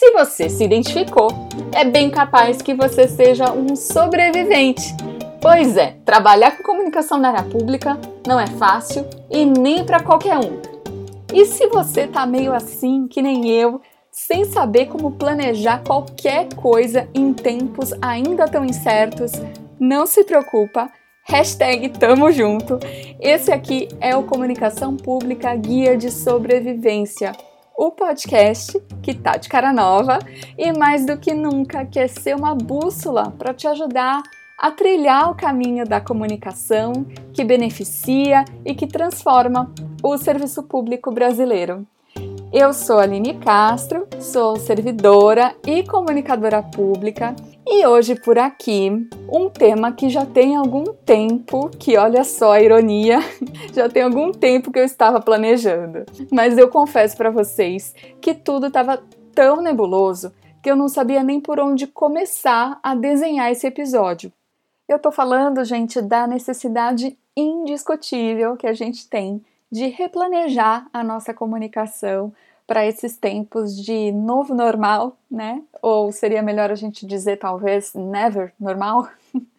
Se você se identificou, é bem capaz que você seja um sobrevivente. Pois é, trabalhar com comunicação na área pública não é fácil e nem para qualquer um. E se você tá meio assim, que nem eu, sem saber como planejar qualquer coisa em tempos ainda tão incertos, não se preocupa, hashtag tamo junto. Esse aqui é o Comunicação Pública Guia de Sobrevivência, o podcast que tá de cara nova e mais do que nunca quer ser uma bússola para te ajudar a trilhar o caminho da comunicação que beneficia e que transforma o serviço público brasileiro. Eu sou Aline Castro, sou servidora e comunicadora pública e hoje por aqui um tema que já tem algum tempo, que olha só a ironia, já tem algum tempo que eu estava planejando. Mas eu confesso para vocês que tudo estava tão nebuloso que eu não sabia nem por onde começar a desenhar esse episódio. Eu tô falando, gente, da necessidade indiscutível que a gente tem de replanejar a nossa comunicação para esses tempos de novo normal, né? Ou seria melhor a gente dizer talvez never normal?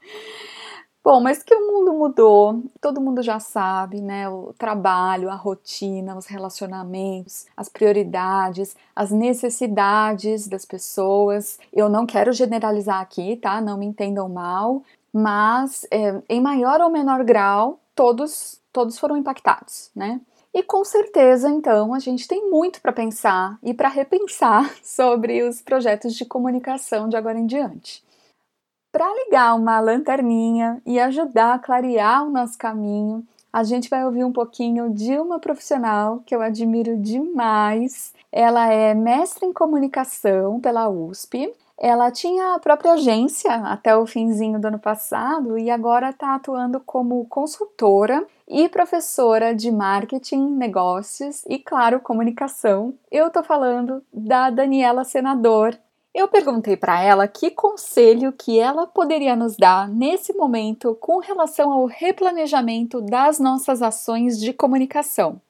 Bom, mas que o mundo mudou, todo mundo já sabe, né? O trabalho, a rotina, os relacionamentos, as prioridades, as necessidades das pessoas. Eu não quero generalizar aqui, tá? Não me entendam mal, mas é, em maior ou menor grau, todos todos foram impactados, né? E com certeza, então, a gente tem muito para pensar e para repensar sobre os projetos de comunicação de agora em diante. Para ligar uma lanterninha e ajudar a clarear o nosso caminho, a gente vai ouvir um pouquinho de uma profissional que eu admiro demais. Ela é mestre em comunicação pela USP, ela tinha a própria agência até o finzinho do ano passado e agora está atuando como consultora e professora de marketing, negócios e, claro, comunicação. Eu estou falando da Daniela Senador. Eu perguntei para ela que conselho que ela poderia nos dar nesse momento com relação ao replanejamento das nossas ações de comunicação.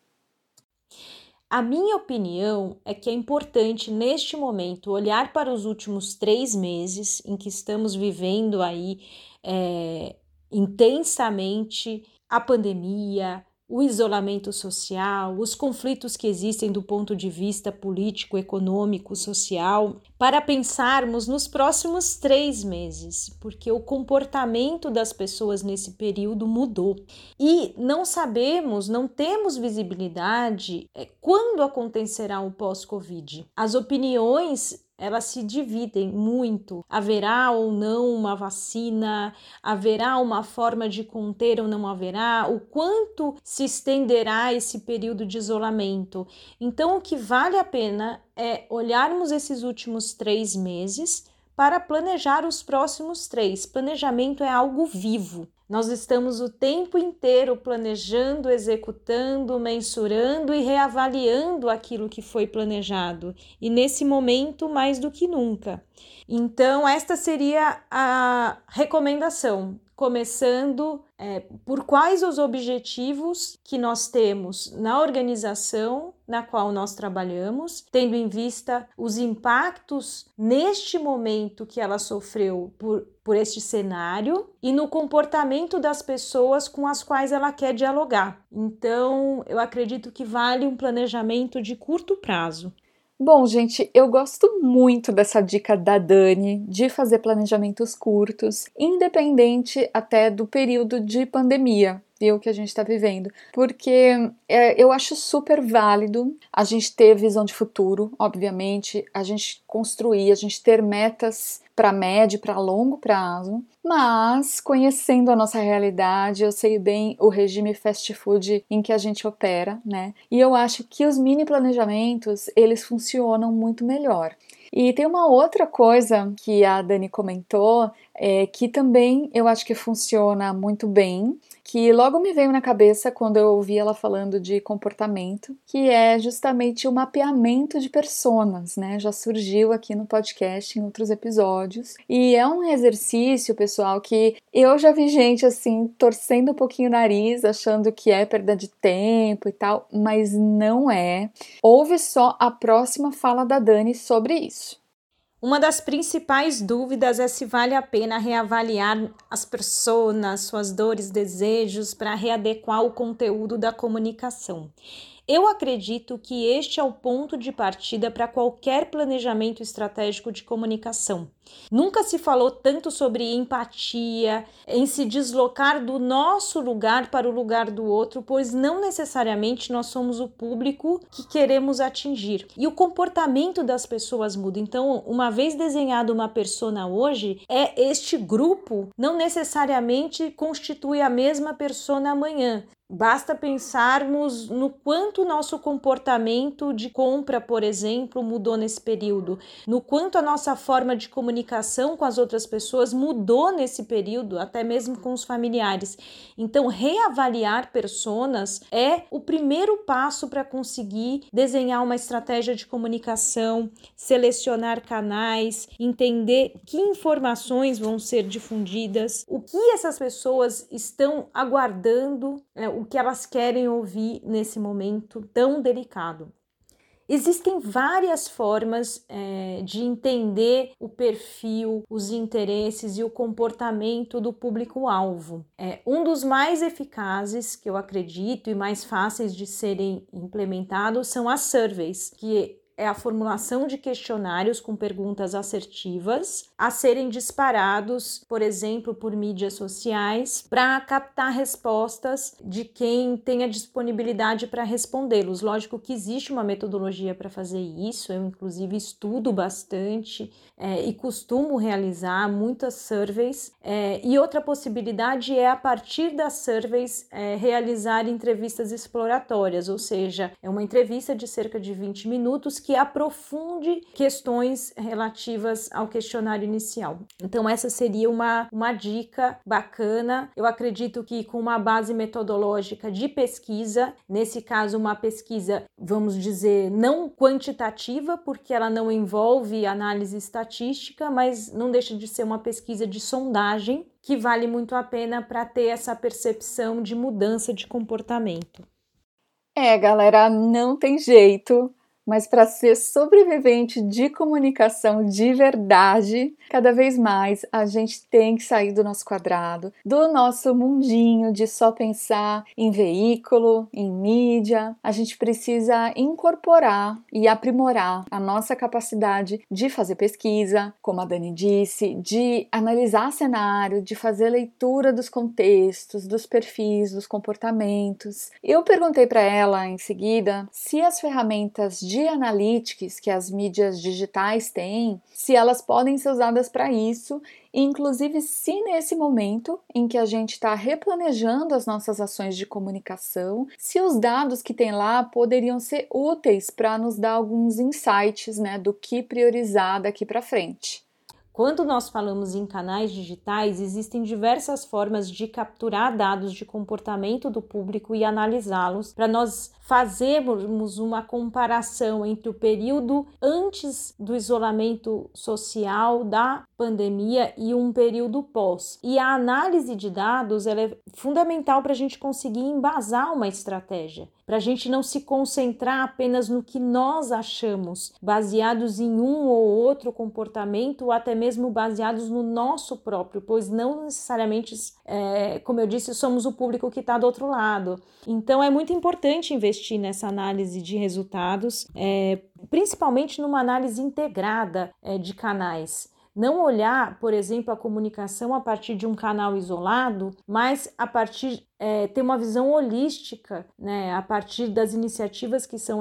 A minha opinião é que é importante neste momento olhar para os últimos três meses em que estamos vivendo aí é, intensamente a pandemia, o isolamento social, os conflitos que existem do ponto de vista político, econômico, social, para pensarmos nos próximos três meses, porque o comportamento das pessoas nesse período mudou e não sabemos, não temos visibilidade é, quando acontecerá o pós-Covid. As opiniões elas se dividem muito. Haverá ou não uma vacina? Haverá uma forma de conter ou não haverá? O quanto se estenderá esse período de isolamento? Então, o que vale a pena é olharmos esses últimos três meses para planejar os próximos três. Planejamento é algo vivo. Nós estamos o tempo inteiro planejando, executando, mensurando e reavaliando aquilo que foi planejado, e nesse momento mais do que nunca. Então, esta seria a recomendação começando é, por quais os objetivos que nós temos na organização na qual nós trabalhamos, tendo em vista os impactos neste momento que ela sofreu por, por este cenário e no comportamento das pessoas com as quais ela quer dialogar. Então, eu acredito que vale um planejamento de curto prazo. Bom, gente, eu gosto muito dessa dica da Dani de fazer planejamentos curtos, independente até do período de pandemia o que a gente está vivendo, porque é, eu acho super válido a gente ter visão de futuro, obviamente, a gente construir, a gente ter metas para médio, para longo prazo, mas conhecendo a nossa realidade, eu sei bem o regime fast food em que a gente opera, né? E eu acho que os mini planejamentos, eles funcionam muito melhor. E tem uma outra coisa que a Dani comentou, é, que também eu acho que funciona muito bem, que logo me veio na cabeça quando eu ouvi ela falando de comportamento, que é justamente o mapeamento de personas, né? Já surgiu aqui no podcast em outros episódios. E é um exercício, pessoal, que eu já vi gente assim torcendo um pouquinho o nariz, achando que é perda de tempo e tal, mas não é. Ouve só a próxima fala da Dani sobre isso. Uma das principais dúvidas é se vale a pena reavaliar as pessoas, suas dores, desejos para readequar o conteúdo da comunicação. Eu acredito que este é o ponto de partida para qualquer planejamento estratégico de comunicação. Nunca se falou tanto sobre empatia, em se deslocar do nosso lugar para o lugar do outro, pois não necessariamente nós somos o público que queremos atingir. E o comportamento das pessoas muda. Então, uma vez desenhado uma persona hoje, é este grupo não necessariamente constitui a mesma persona amanhã. Basta pensarmos no quanto o nosso comportamento de compra, por exemplo, mudou nesse período, no quanto a nossa forma de comunicação com as outras pessoas mudou nesse período, até mesmo com os familiares. Então, reavaliar personas é o primeiro passo para conseguir desenhar uma estratégia de comunicação, selecionar canais, entender que informações vão ser difundidas, o que essas pessoas estão aguardando. Né, o que elas querem ouvir nesse momento tão delicado. Existem várias formas é, de entender o perfil, os interesses e o comportamento do público-alvo. É, um dos mais eficazes, que eu acredito, e mais fáceis de serem implementados são as surveys, que é a formulação de questionários com perguntas assertivas a serem disparados, por exemplo, por mídias sociais, para captar respostas de quem tem a disponibilidade para respondê-los. Lógico que existe uma metodologia para fazer isso, eu, inclusive, estudo bastante é, e costumo realizar muitas surveys. É, e outra possibilidade é, a partir das surveys, é, realizar entrevistas exploratórias, ou seja, é uma entrevista de cerca de 20 minutos que que aprofunde questões relativas ao questionário inicial. Então, essa seria uma, uma dica bacana. Eu acredito que com uma base metodológica de pesquisa, nesse caso, uma pesquisa, vamos dizer, não quantitativa, porque ela não envolve análise estatística, mas não deixa de ser uma pesquisa de sondagem que vale muito a pena para ter essa percepção de mudança de comportamento. É, galera, não tem jeito mas para ser sobrevivente de comunicação de verdade, cada vez mais a gente tem que sair do nosso quadrado, do nosso mundinho de só pensar em veículo, em mídia. A gente precisa incorporar e aprimorar a nossa capacidade de fazer pesquisa, como a Dani disse, de analisar cenário, de fazer leitura dos contextos, dos perfis, dos comportamentos. Eu perguntei para ela em seguida se as ferramentas de analytics que as mídias digitais têm, se elas podem ser usadas para isso, inclusive se nesse momento em que a gente está replanejando as nossas ações de comunicação, se os dados que tem lá poderiam ser úteis para nos dar alguns insights né, do que priorizar daqui para frente. Quando nós falamos em canais digitais, existem diversas formas de capturar dados de comportamento do público e analisá-los para nós fazermos uma comparação entre o período antes do isolamento social da pandemia e um período pós. E a análise de dados é fundamental para a gente conseguir embasar uma estratégia, para a gente não se concentrar apenas no que nós achamos, baseados em um ou outro comportamento, ou até mesmo baseados no nosso próprio, pois não necessariamente, é, como eu disse, somos o público que está do outro lado. Então é muito importante investir nessa análise de resultados, é, principalmente numa análise integrada é, de canais não olhar, por exemplo, a comunicação a partir de um canal isolado, mas a partir é, ter uma visão holística, né, a partir das iniciativas que são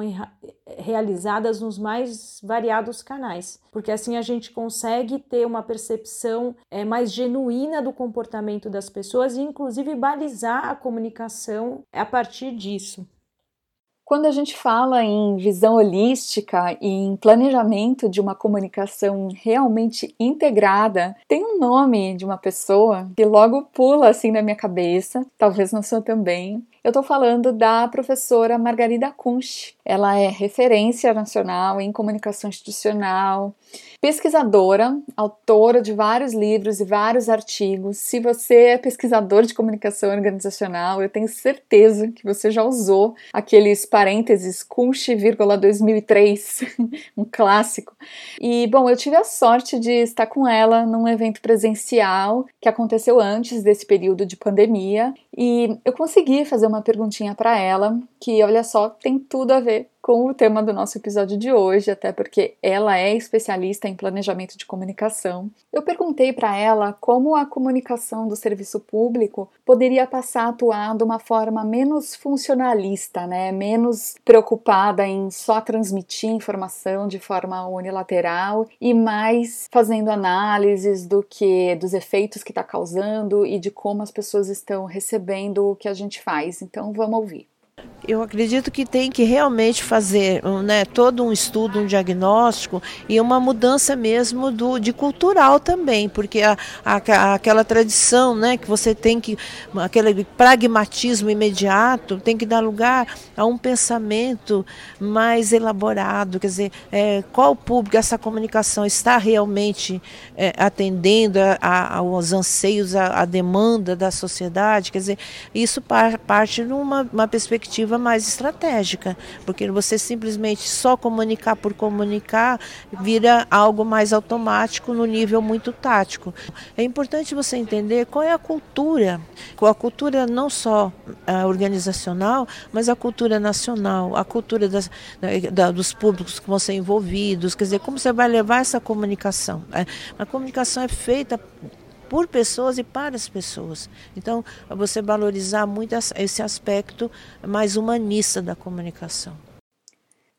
realizadas nos mais variados canais, porque assim a gente consegue ter uma percepção é, mais genuína do comportamento das pessoas e, inclusive, balizar a comunicação a partir disso. Quando a gente fala em visão holística e em planejamento de uma comunicação realmente integrada, tem um nome de uma pessoa que logo pula assim na minha cabeça, talvez na sua também, eu estou falando da professora Margarida Kunsch. Ela é referência nacional em comunicação institucional, pesquisadora, autora de vários livros e vários artigos. Se você é pesquisador de comunicação organizacional, eu tenho certeza que você já usou aqueles parênteses Kunsch, 2003, um clássico. E bom, eu tive a sorte de estar com ela num evento presencial que aconteceu antes desse período de pandemia e eu consegui fazer uma perguntinha para ela, que olha só, tem tudo a ver com o tema do nosso episódio de hoje, até porque ela é especialista em planejamento de comunicação. Eu perguntei para ela como a comunicação do serviço público poderia passar a atuar de uma forma menos funcionalista, né? menos preocupada em só transmitir informação de forma unilateral e mais fazendo análises do que dos efeitos que está causando e de como as pessoas estão recebendo o que a gente faz. Então vamos ouvir. Eu acredito que tem que realmente fazer né, todo um estudo, um diagnóstico e uma mudança mesmo do, de cultural também, porque a, a, aquela tradição né, que você tem que, aquele pragmatismo imediato, tem que dar lugar a um pensamento mais elaborado, quer dizer, é, qual público essa comunicação está realmente é, atendendo a, a, aos anseios, a demanda da sociedade, quer dizer, isso parte numa uma perspectiva perspectiva mais estratégica, porque você simplesmente só comunicar por comunicar vira algo mais automático no nível muito tático. É importante você entender qual é a cultura, a cultura não só a organizacional, mas a cultura nacional, a cultura das, da, dos públicos que vão ser envolvidos, quer dizer, como você vai levar essa comunicação. Né? A comunicação é feita por pessoas e para as pessoas. Então, você valorizar muito esse aspecto mais humanista da comunicação.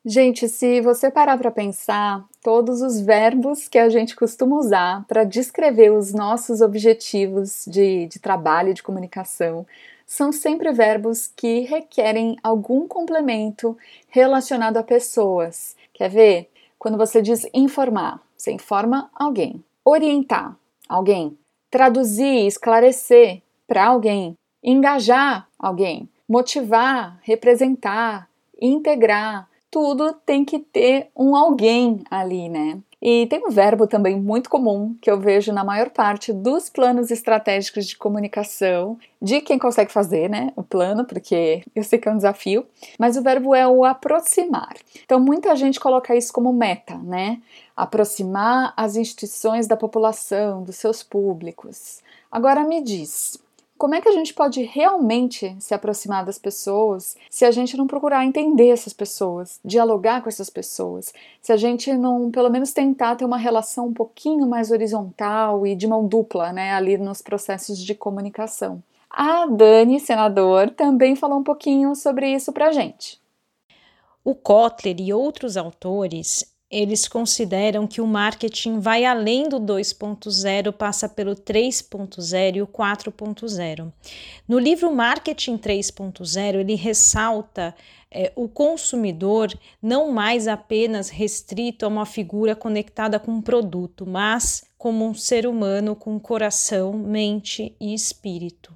Gente, se você parar para pensar, todos os verbos que a gente costuma usar para descrever os nossos objetivos de, de trabalho de comunicação são sempre verbos que requerem algum complemento relacionado a pessoas. Quer ver? Quando você diz informar, você informa alguém. Orientar, alguém traduzir, esclarecer para alguém, engajar alguém, motivar, representar, integrar. Tudo tem que ter um alguém ali, né? E tem um verbo também muito comum que eu vejo na maior parte dos planos estratégicos de comunicação, de quem consegue fazer, né, o plano, porque eu sei que é um desafio, mas o verbo é o aproximar. Então muita gente coloca isso como meta, né? Aproximar as instituições da população, dos seus públicos. Agora me diz, como é que a gente pode realmente se aproximar das pessoas se a gente não procurar entender essas pessoas, dialogar com essas pessoas, se a gente não, pelo menos, tentar ter uma relação um pouquinho mais horizontal e de mão dupla, né, ali nos processos de comunicação? A Dani, senador, também falou um pouquinho sobre isso pra gente. O Kotler e outros autores eles consideram que o marketing vai além do 2.0, passa pelo 3.0 e o 4.0. No livro Marketing 3.0, ele ressalta é, o consumidor não mais apenas restrito a uma figura conectada com um produto, mas como um ser humano com coração, mente e espírito.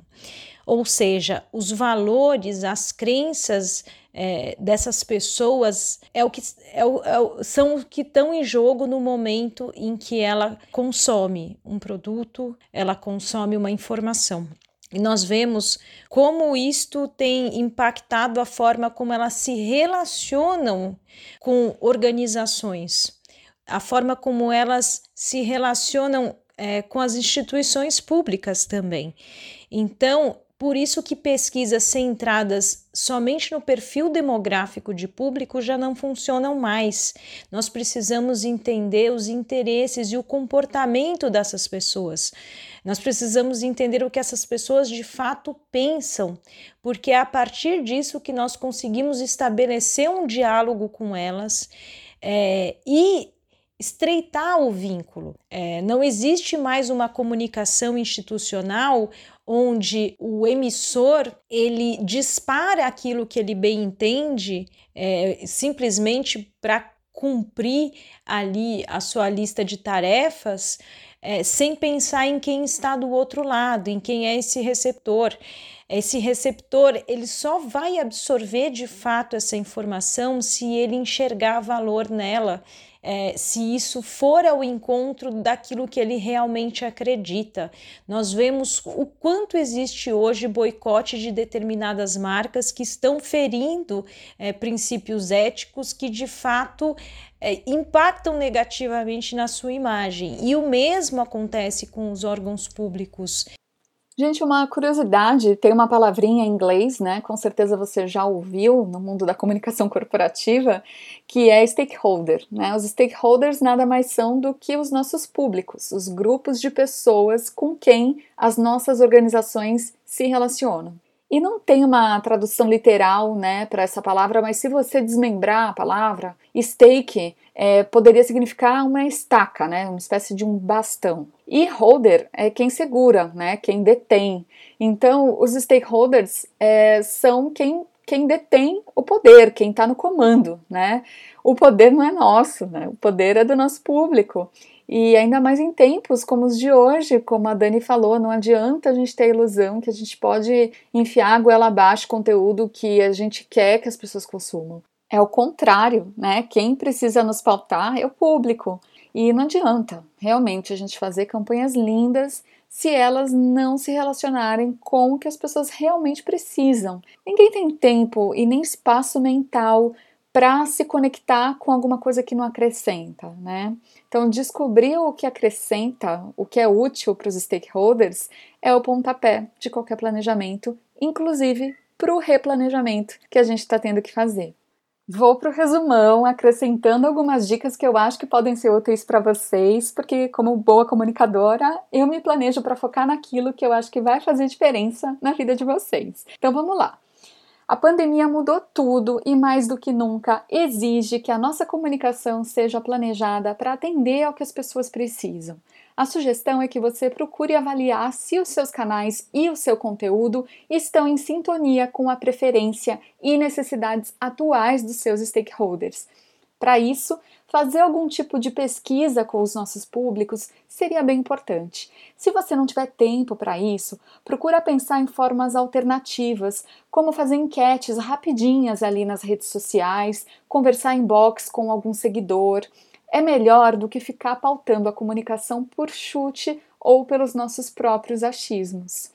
Ou seja, os valores, as crenças é, dessas pessoas é o que é o, é o, são o que estão em jogo no momento em que ela consome um produto, ela consome uma informação. E nós vemos como isto tem impactado a forma como elas se relacionam com organizações, a forma como elas se relacionam é, com as instituições públicas também. Então, por isso que pesquisas centradas somente no perfil demográfico de público já não funcionam mais. Nós precisamos entender os interesses e o comportamento dessas pessoas. Nós precisamos entender o que essas pessoas de fato pensam, porque é a partir disso que nós conseguimos estabelecer um diálogo com elas é, e estreitar o vínculo. É, não existe mais uma comunicação institucional onde o emissor ele dispara aquilo que ele bem entende é, simplesmente para cumprir ali a sua lista de tarefas é, sem pensar em quem está do outro lado, em quem é esse receptor. Esse receptor ele só vai absorver de fato essa informação se ele enxergar valor nela é, se isso for ao encontro daquilo que ele realmente acredita. Nós vemos o quanto existe hoje boicote de determinadas marcas que estão ferindo é, princípios éticos que de fato é, impactam negativamente na sua imagem. E o mesmo acontece com os órgãos públicos. Gente, uma curiosidade, tem uma palavrinha em inglês, né? Com certeza você já ouviu no mundo da comunicação corporativa, que é stakeholder, né? Os stakeholders nada mais são do que os nossos públicos, os grupos de pessoas com quem as nossas organizações se relacionam. E não tem uma tradução literal, né, para essa palavra, mas se você desmembrar a palavra, stake é, poderia significar uma estaca, né, uma espécie de um bastão. E holder é quem segura, né, quem detém. Então, os stakeholders é, são quem quem detém o poder, quem está no comando, né? O poder não é nosso, né? O poder é do nosso público. E ainda mais em tempos como os de hoje, como a Dani falou, não adianta a gente ter a ilusão que a gente pode enfiar a goela abaixo conteúdo que a gente quer que as pessoas consumam. É o contrário, né? Quem precisa nos pautar é o público. E não adianta realmente a gente fazer campanhas lindas se elas não se relacionarem com o que as pessoas realmente precisam. Ninguém tem tempo e nem espaço mental para se conectar com alguma coisa que não acrescenta, né? Então, descobrir o que acrescenta, o que é útil para os stakeholders, é o pontapé de qualquer planejamento, inclusive para o replanejamento que a gente está tendo que fazer. Vou para o resumão, acrescentando algumas dicas que eu acho que podem ser úteis para vocês, porque, como boa comunicadora, eu me planejo para focar naquilo que eu acho que vai fazer diferença na vida de vocês. Então vamos lá. A pandemia mudou tudo e, mais do que nunca, exige que a nossa comunicação seja planejada para atender ao que as pessoas precisam. A sugestão é que você procure avaliar se os seus canais e o seu conteúdo estão em sintonia com a preferência e necessidades atuais dos seus stakeholders. Para isso, fazer algum tipo de pesquisa com os nossos públicos seria bem importante. Se você não tiver tempo para isso, procura pensar em formas alternativas, como fazer enquetes rapidinhas ali nas redes sociais, conversar em box com algum seguidor. É melhor do que ficar pautando a comunicação por chute ou pelos nossos próprios achismos.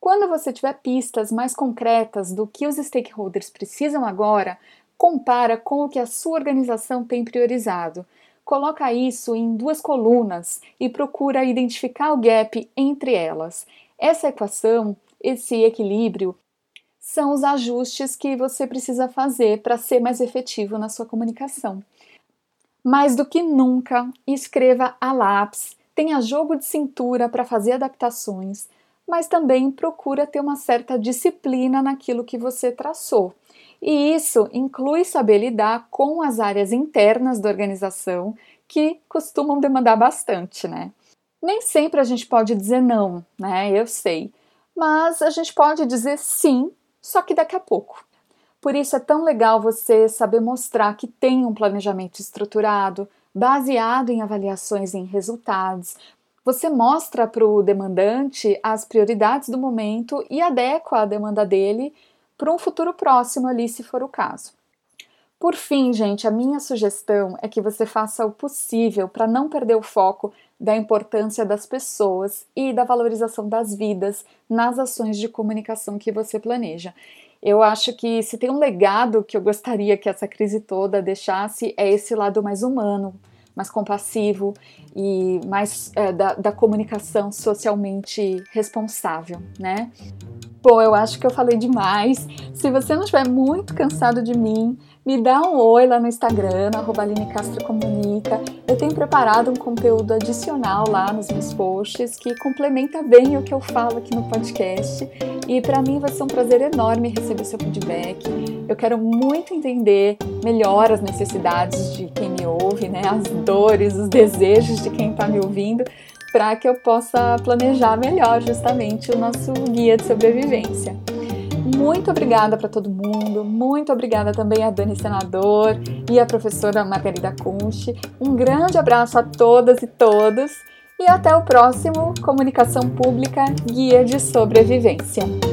Quando você tiver pistas mais concretas do que os stakeholders precisam agora, compara com o que a sua organização tem priorizado. Coloca isso em duas colunas e procura identificar o gap entre elas. Essa equação, esse equilíbrio, são os ajustes que você precisa fazer para ser mais efetivo na sua comunicação. Mais do que nunca, escreva a lápis, tenha jogo de cintura para fazer adaptações, mas também procura ter uma certa disciplina naquilo que você traçou. E isso inclui saber lidar com as áreas internas da organização que costumam demandar bastante, né? Nem sempre a gente pode dizer não, né? Eu sei. Mas a gente pode dizer sim, só que daqui a pouco. Por isso é tão legal você saber mostrar que tem um planejamento estruturado, baseado em avaliações em resultados. Você mostra para o demandante as prioridades do momento e adequa a demanda dele para um futuro próximo ali, se for o caso. Por fim, gente, a minha sugestão é que você faça o possível para não perder o foco da importância das pessoas e da valorização das vidas nas ações de comunicação que você planeja. Eu acho que se tem um legado que eu gostaria que essa crise toda deixasse é esse lado mais humano, mais compassivo e mais é, da, da comunicação socialmente responsável, né? Bom, eu acho que eu falei demais. Se você não estiver muito cansado de mim, me dá um oi lá no Instagram, arroba Aline Castro Comunica. Eu tenho preparado um conteúdo adicional lá nos meus posts que complementa bem o que eu falo aqui no podcast. E para mim vai ser um prazer enorme receber seu feedback. Eu quero muito entender melhor as necessidades de quem me ouve, né? As dores, os desejos de quem está me ouvindo para que eu possa planejar melhor justamente o nosso guia de sobrevivência. Muito obrigada para todo mundo, muito obrigada também a Dani Senador e a professora Margarida Kunsch. Um grande abraço a todas e todos e até o próximo Comunicação Pública Guia de Sobrevivência.